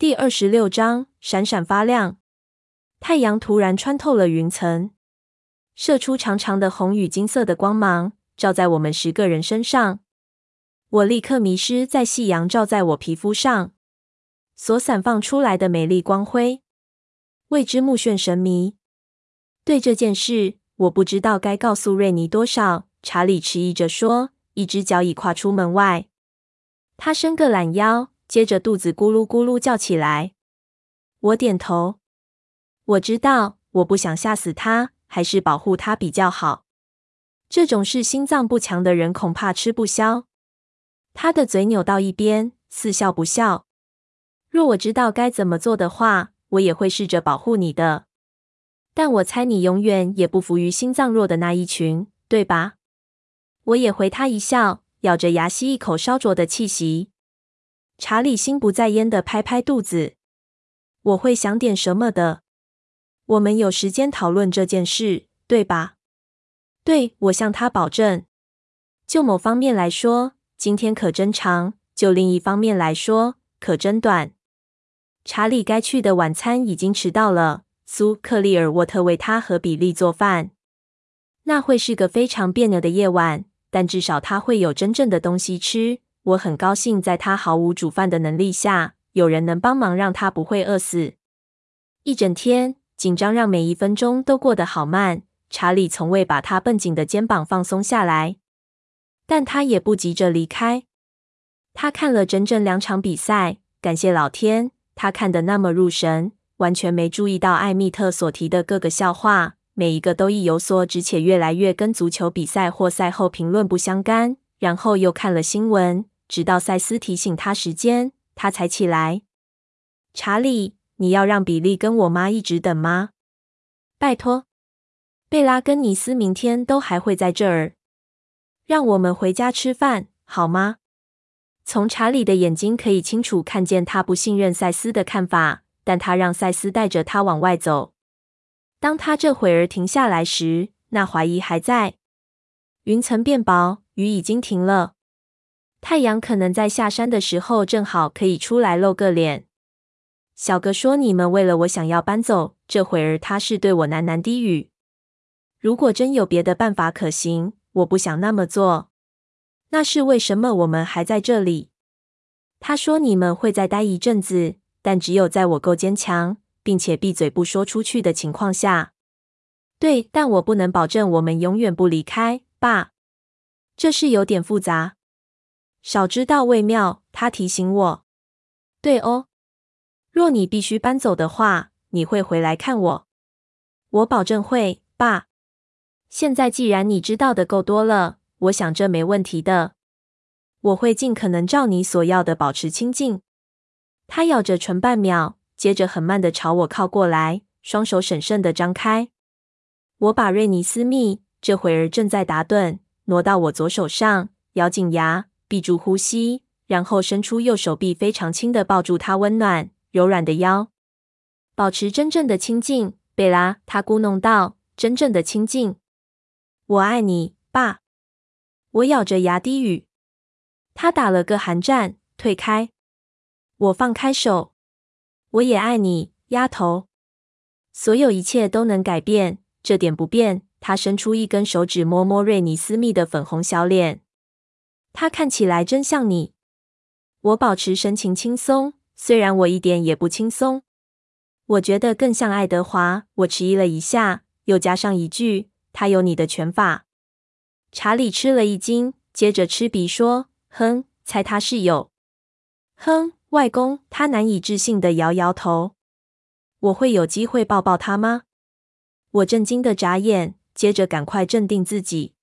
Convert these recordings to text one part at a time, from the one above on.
第二十六章闪闪发亮。太阳突然穿透了云层，射出长长的红与金色的光芒，照在我们十个人身上。我立刻迷失在夕阳照在我皮肤上所散放出来的美丽光辉，为之目眩神迷。对这件事，我不知道该告诉瑞尼多少。查理迟疑着说，一只脚已跨出门外。他伸个懒腰，接着肚子咕噜咕噜叫起来。我点头。我知道，我不想吓死他，还是保护他比较好。这种事心脏不强的人恐怕吃不消。他的嘴扭到一边，似笑不笑。若我知道该怎么做的话，我也会试着保护你的。但我猜你永远也不服于心脏弱的那一群，对吧？我也回他一笑，咬着牙吸一口烧灼的气息。查理心不在焉的拍拍肚子。我会想点什么的。我们有时间讨论这件事，对吧？对，我向他保证。就某方面来说，今天可真长；就另一方面来说，可真短。查理该去的晚餐已经迟到了。苏克利尔沃特为他和比利做饭。那会是个非常别扭的夜晚。但至少他会有真正的东西吃。我很高兴，在他毫无煮饭的能力下，有人能帮忙让他不会饿死。一整天紧张让每一分钟都过得好慢。查理从未把他绷紧的肩膀放松下来，但他也不急着离开。他看了整整两场比赛，感谢老天，他看得那么入神，完全没注意到艾蜜特所提的各个笑话。每一个都意有所指，且越来越跟足球比赛或赛后评论不相干。然后又看了新闻，直到赛斯提醒他时间，他才起来。查理，你要让比利跟我妈一直等吗？拜托，贝拉跟尼斯明天都还会在这儿。让我们回家吃饭好吗？从查理的眼睛可以清楚看见他不信任赛斯的看法，但他让赛斯带着他往外走。当他这会儿停下来时，那怀疑还在。云层变薄，雨已经停了。太阳可能在下山的时候正好可以出来露个脸。小哥说：“你们为了我想要搬走。”这会儿他是对我喃喃低语。如果真有别的办法可行，我不想那么做。那是为什么我们还在这里？他说：“你们会再待一阵子，但只有在我够坚强。”并且闭嘴不说出去的情况下，对，但我不能保证我们永远不离开，爸。这事有点复杂，少知道为妙。他提醒我，对哦，若你必须搬走的话，你会回来看我。我保证会，爸。现在既然你知道的够多了，我想这没问题的。我会尽可能照你所要的保持清静。他咬着唇半秒。接着很慢的朝我靠过来，双手审慎的张开。我把瑞尼斯密这会儿正在打盹，挪到我左手上，咬紧牙，闭住呼吸，然后伸出右手臂，非常轻的抱住他温暖柔软的腰，保持真正的亲近，贝拉。他咕哝道：“真正的亲近，我爱你，爸。”我咬着牙低语。他打了个寒战，退开。我放开手。我也爱你，丫头。所有一切都能改变，这点不变。他伸出一根手指，摸摸瑞尼斯密的粉红小脸。他看起来真像你。我保持神情轻松，虽然我一点也不轻松。我觉得更像爱德华。我迟疑了一下，又加上一句：“他有你的拳法。”查理吃了一惊，接着吃鼻说：“哼，猜他是有。”哼。外公，他难以置信的摇摇头。我会有机会抱抱他吗？我震惊的眨眼，接着赶快镇定自己，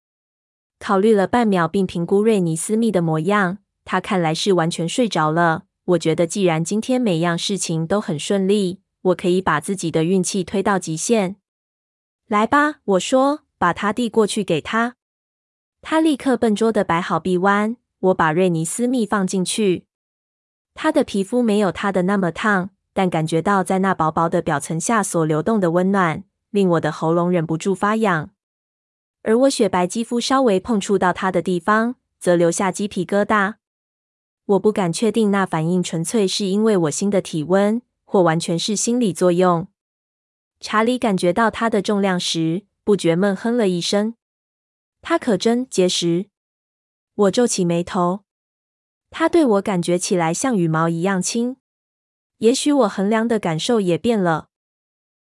考虑了半秒，并评估瑞尼斯密的模样。他看来是完全睡着了。我觉得，既然今天每样事情都很顺利，我可以把自己的运气推到极限。来吧，我说，把它递过去给他。他立刻笨拙地摆好臂弯。我把瑞尼斯密放进去。他的皮肤没有他的那么烫，但感觉到在那薄薄的表层下所流动的温暖，令我的喉咙忍不住发痒。而我雪白肌肤稍微碰触到他的地方，则留下鸡皮疙瘩。我不敢确定那反应纯粹是因为我心的体温，或完全是心理作用。查理感觉到它的重量时，不觉闷哼了一声。它可真结实。我皱起眉头。它对我感觉起来像羽毛一样轻。也许我衡量的感受也变了。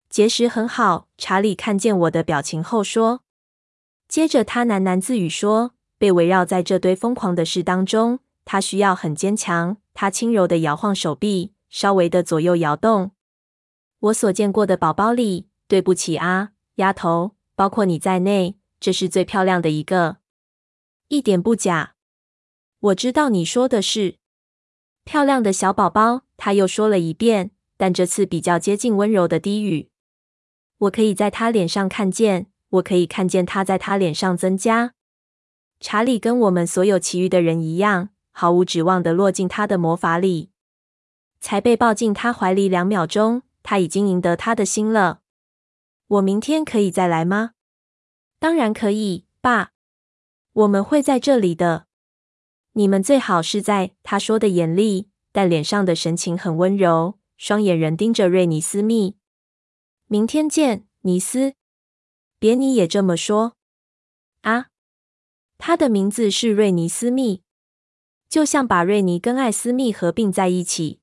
结实很好。查理看见我的表情后说。接着他喃喃自语说：“被围绕在这堆疯狂的事当中，他需要很坚强。”他轻柔的摇晃手臂，稍微的左右摇动。我所见过的宝宝里，对不起啊，丫头，包括你在内，这是最漂亮的一个，一点不假。我知道你说的是漂亮的小宝宝。他又说了一遍，但这次比较接近温柔的低语。我可以在他脸上看见，我可以看见他在他脸上增加。查理跟我们所有其余的人一样，毫无指望的落进他的魔法里。才被抱进他怀里两秒钟，他已经赢得他的心了。我明天可以再来吗？当然可以，爸。我们会在这里的。你们最好是在。他说的眼里。但脸上的神情很温柔，双眼仍盯着瑞尼斯密。明天见，尼斯。别你也这么说啊？他的名字是瑞尼斯密，就像把瑞尼跟艾斯密合并在一起。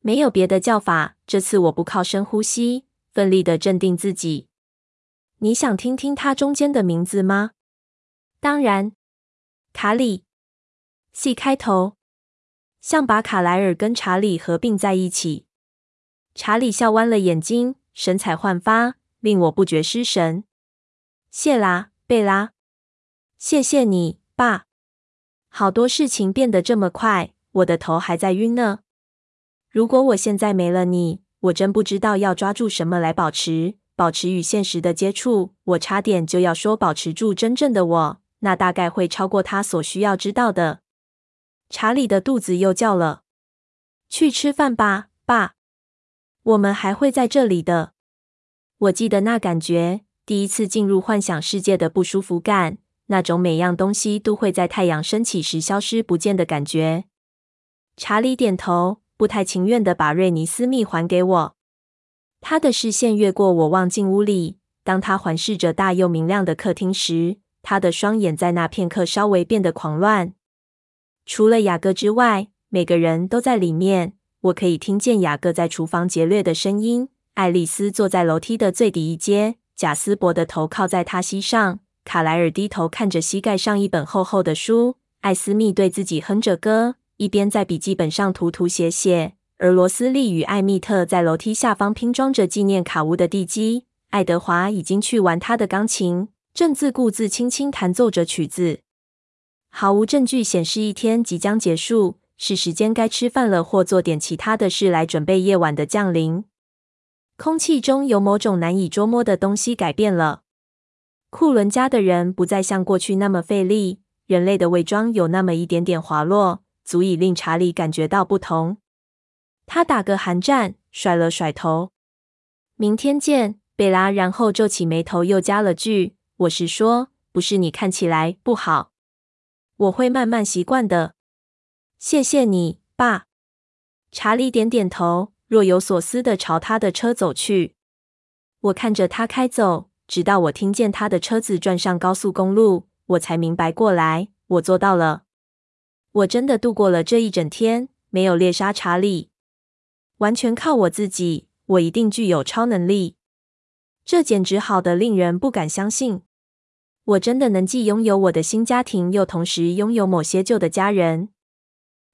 没有别的叫法。这次我不靠深呼吸，奋力的镇定自己。你想听听他中间的名字吗？当然，卡里，，C 开头。像把卡莱尔跟查理合并在一起。查理笑弯了眼睛，神采焕发，令我不觉失神。谢啦，贝拉。谢谢你，爸。好多事情变得这么快，我的头还在晕呢。如果我现在没了你，我真不知道要抓住什么来保持，保持与现实的接触。我差点就要说保持住真正的我，那大概会超过他所需要知道的。查理的肚子又叫了。去吃饭吧，爸。我们还会在这里的。我记得那感觉，第一次进入幻想世界的不舒服感，那种每样东西都会在太阳升起时消失不见的感觉。查理点头，不太情愿地把瑞尼斯密还给我。他的视线越过我，望进屋里。当他环视着大又明亮的客厅时，他的双眼在那片刻稍微变得狂乱。除了雅各之外，每个人都在里面。我可以听见雅各在厨房劫掠的声音。爱丽丝坐在楼梯的最底一阶，贾斯伯的头靠在她膝上。卡莱尔低头看着膝盖上一本厚厚的书。艾斯密对自己哼着歌，一边在笔记本上涂涂写写。而罗斯利与艾蜜特在楼梯下方拼装着纪念卡屋的地基。爱德华已经去玩他的钢琴，正自顾自轻轻弹奏着曲子。毫无证据显示一天即将结束，是时间该吃饭了，或做点其他的事来准备夜晚的降临。空气中有某种难以捉摸的东西改变了。库伦家的人不再像过去那么费力，人类的伪装有那么一点点滑落，足以令查理感觉到不同。他打个寒战，甩了甩头。明天见，贝拉。然后皱起眉头，又加了句：“我是说，不是你看起来不好。”我会慢慢习惯的。谢谢你，爸。查理点点头，若有所思的朝他的车走去。我看着他开走，直到我听见他的车子转上高速公路，我才明白过来，我做到了。我真的度过了这一整天，没有猎杀查理，完全靠我自己。我一定具有超能力，这简直好的令人不敢相信。我真的能既拥有我的新家庭，又同时拥有某些旧的家人。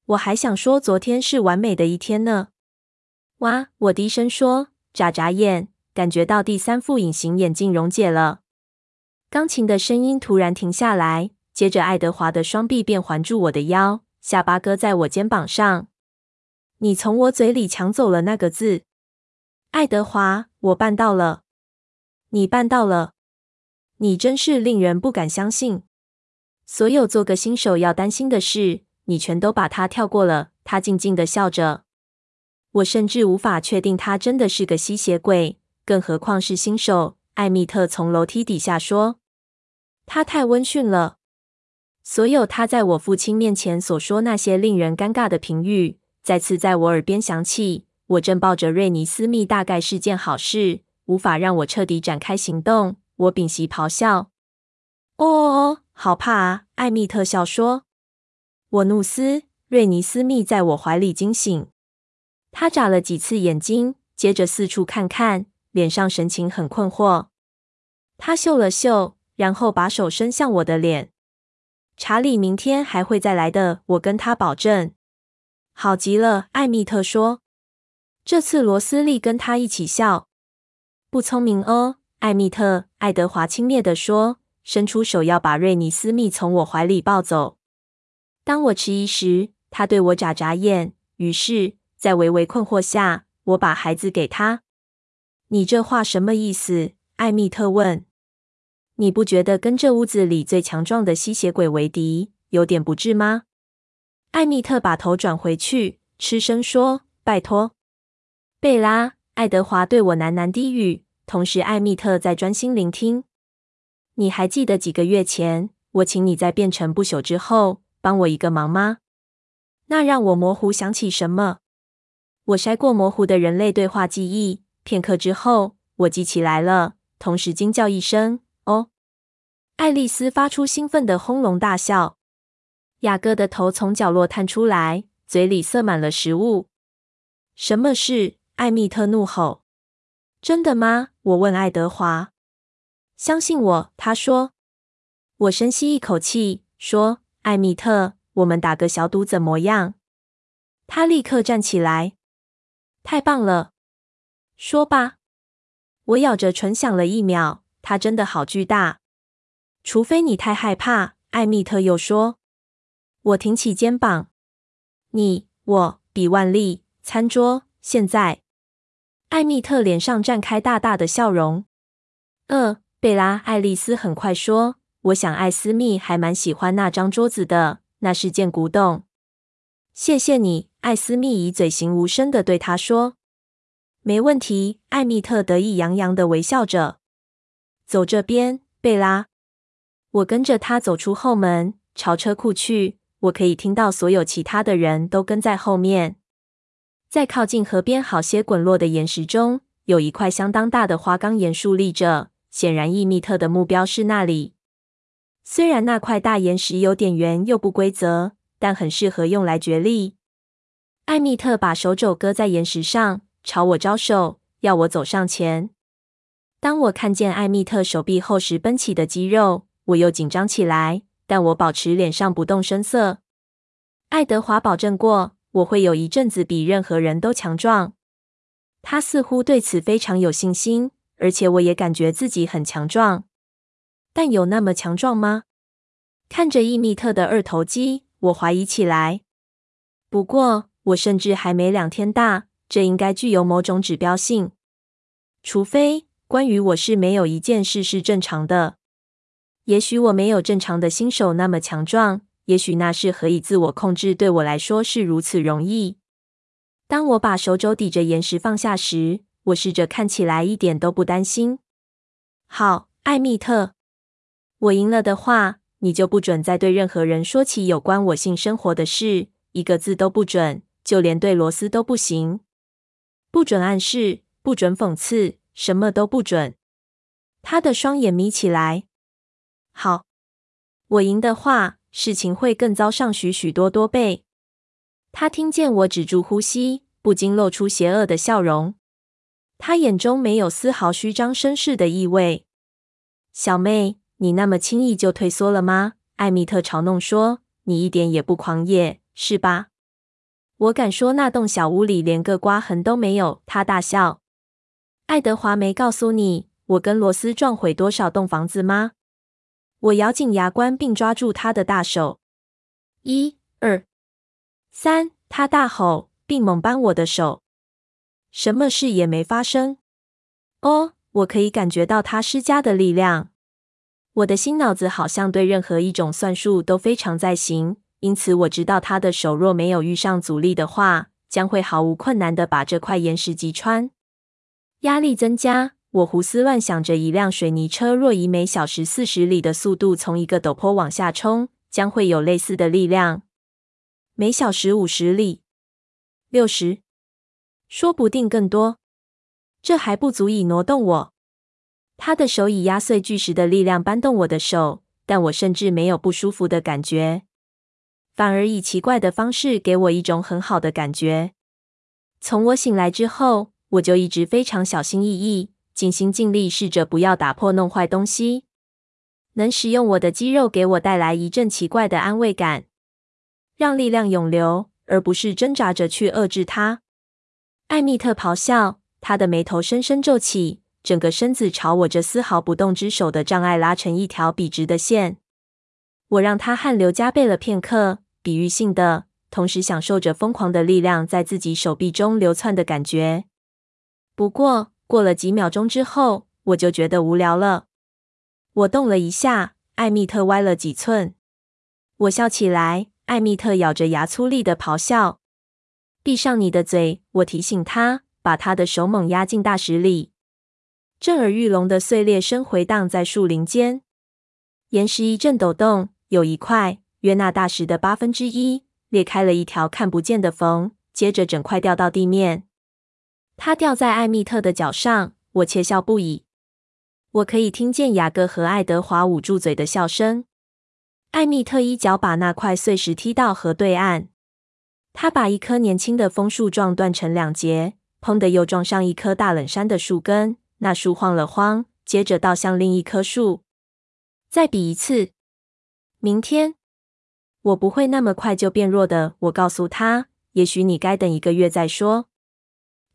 我还想说，昨天是完美的一天呢。哇！我低声说，眨眨眼，感觉到第三副隐形眼镜溶解了。钢琴的声音突然停下来，接着爱德华的双臂便环住我的腰，下巴搁在我肩膀上。你从我嘴里抢走了那个字，爱德华，我办到了。你办到了。你真是令人不敢相信！所有做个新手要担心的事，你全都把它跳过了。他静静地笑着。我甚至无法确定他真的是个吸血鬼，更何况是新手。艾蜜特从楼梯底下说：“他太温驯了。”所有他在我父亲面前所说那些令人尴尬的评语，再次在我耳边响起。我正抱着瑞尼斯密，大概是件好事，无法让我彻底展开行动。我屏息咆哮：“哦哦哦，好怕啊！”艾蜜特笑说。我怒嘶。瑞尼斯密在我怀里惊醒，他眨了几次眼睛，接着四处看看，脸上神情很困惑。他嗅了嗅，然后把手伸向我的脸。查理明天还会再来的，我跟他保证。好极了，艾米特说。这次罗斯利跟他一起笑。不聪明哦，艾米特。爱德华轻蔑地说，伸出手要把瑞尼斯密从我怀里抱走。当我迟疑时，他对我眨眨眼，于是，在微微困惑下，我把孩子给他。你这话什么意思？艾蜜特问。你不觉得跟这屋子里最强壮的吸血鬼为敌，有点不智吗？艾蜜特把头转回去，痴声说：“拜托，贝拉。”爱德华对我喃喃低语，同时艾蜜特在专心聆听。你还记得几个月前，我请你在变成不朽之后，帮我一个忙吗？那让我模糊想起什么？我筛过模糊的人类对话记忆，片刻之后，我记起来了，同时惊叫一声：“哦！”爱丽丝发出兴奋的轰隆大笑。雅各的头从角落探出来，嘴里塞满了食物。“什么事？”艾蜜特怒吼。“真的吗？”我问爱德华。“相信我。”他说。我深吸一口气，说：“艾蜜特。”我们打个小赌怎么样？他立刻站起来。太棒了，说吧。我咬着唇想了一秒，他真的好巨大。除非你太害怕，艾蜜特又说。我挺起肩膀。你，我，比万利，餐桌，现在。艾蜜特脸上绽开大大的笑容。呃，贝拉，爱丽丝很快说。我想艾斯密还蛮喜欢那张桌子的。那是件古董，谢谢你，艾斯密以嘴型无声地对他说：“没问题。”艾蜜特得意洋洋地微笑着。走这边，贝拉。我跟着他走出后门，朝车库去。我可以听到所有其他的人都跟在后面。在靠近河边好些滚落的岩石中，有一块相当大的花岗岩竖立着。显然，艾密特的目标是那里。虽然那块大岩石有点圆又不规则，但很适合用来决力。艾蜜特把手肘搁在岩石上，朝我招手，要我走上前。当我看见艾蜜特手臂后时绷起的肌肉，我又紧张起来，但我保持脸上不动声色。爱德华保证过，我会有一阵子比任何人都强壮。他似乎对此非常有信心，而且我也感觉自己很强壮。但有那么强壮吗？看着艾蜜特的二头肌，我怀疑起来。不过，我甚至还没两天大，这应该具有某种指标性。除非关于我是没有一件事是正常的。也许我没有正常的新手那么强壮，也许那是何以自我控制对我来说是如此容易。当我把手肘抵着岩石放下时，我试着看起来一点都不担心。好，艾米特。我赢了的话，你就不准再对任何人说起有关我性生活的事，一个字都不准，就连对罗斯都不行。不准暗示，不准讽刺，什么都不准。他的双眼眯起来。好，我赢的话，事情会更糟上许许多多倍。他听见我止住呼吸，不禁露出邪恶的笑容。他眼中没有丝毫虚张声势的意味。小妹。你那么轻易就退缩了吗？艾米特嘲弄说：“你一点也不狂野，是吧？”我敢说那栋小屋里连个刮痕都没有。他大笑。爱德华没告诉你，我跟罗斯撞毁多少栋房子吗？我咬紧牙关，并抓住他的大手。一、二、三！他大吼，并猛扳我的手。什么事也没发生。哦，我可以感觉到他施加的力量。我的心脑子好像对任何一种算术都非常在行，因此我知道他的手若没有遇上阻力的话，将会毫无困难的把这块岩石击穿。压力增加，我胡思乱想着一辆水泥车若以每小时四十里的速度从一个陡坡往下冲，将会有类似的力量。每小时五十里，六十，说不定更多。这还不足以挪动我。他的手以压碎巨石的力量搬动我的手，但我甚至没有不舒服的感觉，反而以奇怪的方式给我一种很好的感觉。从我醒来之后，我就一直非常小心翼翼，尽心尽力试着不要打破、弄坏东西。能使用我的肌肉给我带来一阵奇怪的安慰感，让力量涌流，而不是挣扎着去遏制它。艾蜜特咆哮，他的眉头深深皱起。整个身子朝我这丝毫不动之手的障碍拉成一条笔直的线。我让他汗流浃背了片刻，比喻性的，同时享受着疯狂的力量在自己手臂中流窜的感觉。不过，过了几秒钟之后，我就觉得无聊了。我动了一下，艾蜜特歪了几寸。我笑起来，艾蜜特咬着牙粗力的咆哮。闭上你的嘴，我提醒他，把他的手猛压进大石里。震耳欲聋的碎裂声回荡在树林间，岩石一阵抖动，有一块约那大石的八分之一裂开了一条看不见的缝，接着整块掉到地面。它掉在艾蜜特的脚上，我窃笑不已。我可以听见雅各和爱德华捂住嘴的笑声。艾蜜特一脚把那块碎石踢到河对岸，他把一棵年轻的枫树撞断成两截，砰的又撞上一棵大冷杉的树根。那树晃了晃，接着倒向另一棵树。再比一次。明天我不会那么快就变弱的。我告诉他，也许你该等一个月再说。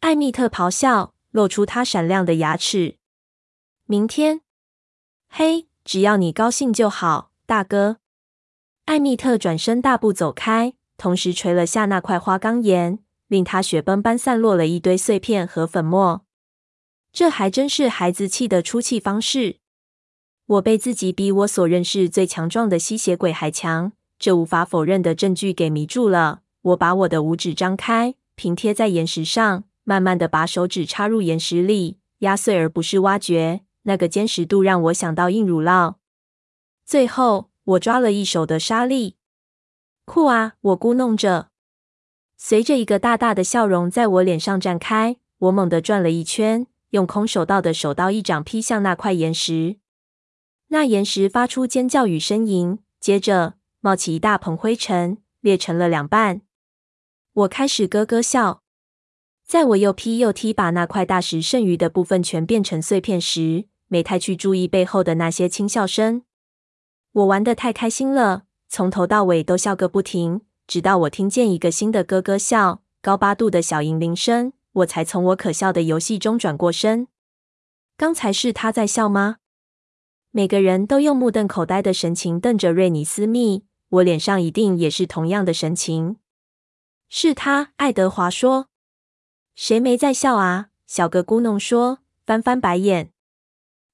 艾蜜特咆哮，露出他闪亮的牙齿。明天，嘿，只要你高兴就好，大哥。艾蜜特转身大步走开，同时捶了下那块花岗岩，令它雪崩般散落了一堆碎片和粉末。这还真是孩子气的出气方式。我被自己比我所认识最强壮的吸血鬼还强，这无法否认的证据给迷住了。我把我的五指张开，平贴在岩石上，慢慢的把手指插入岩石里，压碎而不是挖掘。那个坚实度让我想到硬乳酪。最后，我抓了一手的沙粒。酷啊！我咕哝着。随着一个大大的笑容在我脸上绽开，我猛地转了一圈。用空手道的手刀一掌劈向那块岩石，那岩石发出尖叫与呻吟，接着冒起一大捧灰尘，裂成了两半。我开始咯咯笑。在我又劈又踢，把那块大石剩余的部分全变成碎片时，没太去注意背后的那些轻笑声。我玩得太开心了，从头到尾都笑个不停，直到我听见一个新的咯咯笑，高八度的小银铃声。我才从我可笑的游戏中转过身。刚才是他在笑吗？每个人都用目瞪口呆的神情瞪着瑞尼斯密，我脸上一定也是同样的神情。是他，爱德华说。谁没在笑啊？小哥咕哝说，翻翻白眼。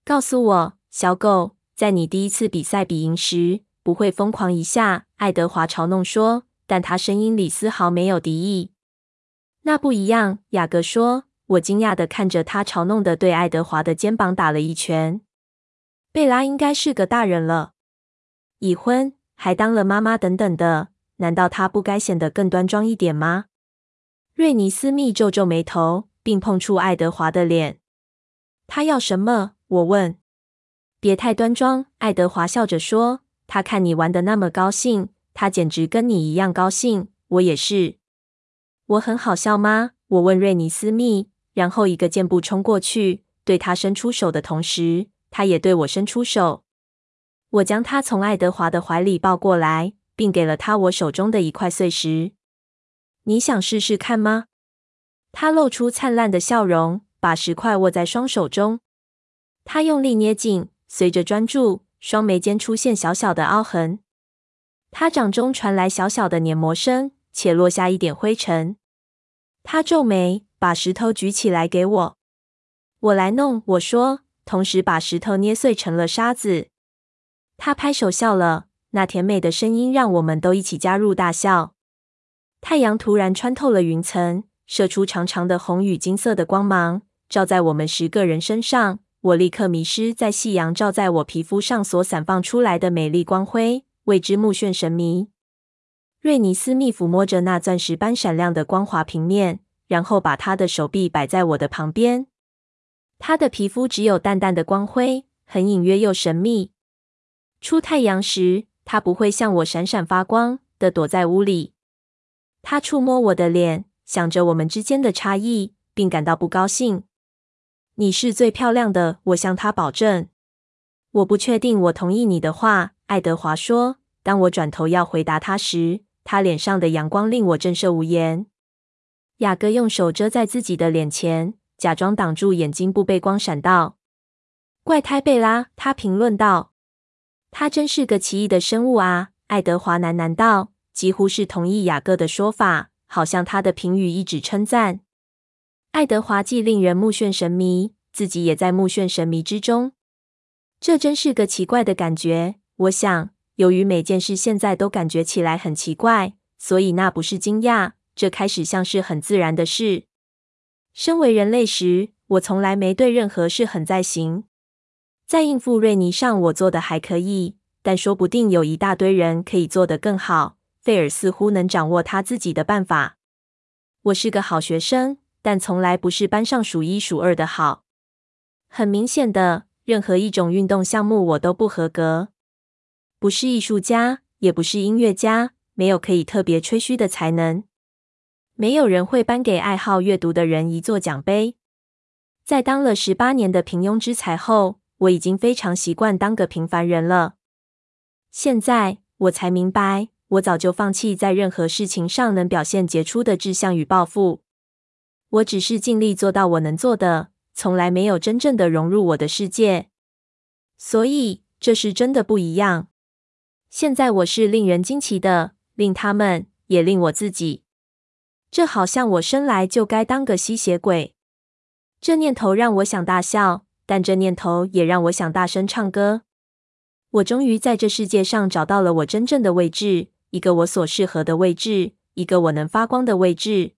告诉我，小狗，在你第一次比赛比赢时，不会疯狂一下？爱德华嘲弄说，但他声音里丝毫没有敌意。那不一样，雅各说。我惊讶地看着他，嘲弄地对爱德华的肩膀打了一拳。贝拉应该是个大人了，已婚，还当了妈妈等等的，难道她不该显得更端庄一点吗？瑞尼斯密皱皱眉头，并碰触爱德华的脸。他要什么？我问。别太端庄，爱德华笑着说。他看你玩得那么高兴，他简直跟你一样高兴。我也是。我很好笑吗？我问瑞尼斯密，然后一个箭步冲过去，对他伸出手的同时，他也对我伸出手。我将他从爱德华的怀里抱过来，并给了他我手中的一块碎石。你想试试看吗？他露出灿烂的笑容，把石块握在双手中。他用力捏紧，随着专注，双眉间出现小小的凹痕。他掌中传来小小的碾磨声，且落下一点灰尘。他皱眉，把石头举起来给我。我来弄，我说，同时把石头捏碎成了沙子。他拍手笑了，那甜美的声音让我们都一起加入大笑。太阳突然穿透了云层，射出长长的红与金色的光芒，照在我们十个人身上。我立刻迷失在夕阳照在我皮肤上所散发出来的美丽光辉，为之目眩神迷。瑞尼斯密抚摸着那钻石般闪亮的光滑平面，然后把他的手臂摆在我的旁边。他的皮肤只有淡淡的光辉，很隐约又神秘。出太阳时，他不会像我闪闪发光的躲在屋里。他触摸我的脸，想着我们之间的差异，并感到不高兴。你是最漂亮的，我向他保证。我不确定我同意你的话，爱德华说。当我转头要回答他时，他脸上的阳光令我震慑无言。雅各用手遮在自己的脸前，假装挡住眼睛不被光闪到。怪胎贝拉，他评论道：“他真是个奇异的生物啊。”爱德华喃喃道，几乎是同意雅各的说法，好像他的评语一纸称赞。爱德华既令人目眩神迷，自己也在目眩神迷之中。这真是个奇怪的感觉。我想，由于每件事现在都感觉起来很奇怪，所以那不是惊讶，这开始像是很自然的事。身为人类时，我从来没对任何事很在行。在应付瑞尼上，我做的还可以，但说不定有一大堆人可以做得更好。费尔似乎能掌握他自己的办法。我是个好学生。但从来不是班上数一数二的好。很明显的，任何一种运动项目我都不合格。不是艺术家，也不是音乐家，没有可以特别吹嘘的才能。没有人会颁给爱好阅读的人一座奖杯。在当了十八年的平庸之才后，我已经非常习惯当个平凡人了。现在我才明白，我早就放弃在任何事情上能表现杰出的志向与抱负。我只是尽力做到我能做的，从来没有真正的融入我的世界，所以这是真的不一样。现在我是令人惊奇的，令他们也令我自己。这好像我生来就该当个吸血鬼。这念头让我想大笑，但这念头也让我想大声唱歌。我终于在这世界上找到了我真正的位置，一个我所适合的位置，一个我能发光的位置。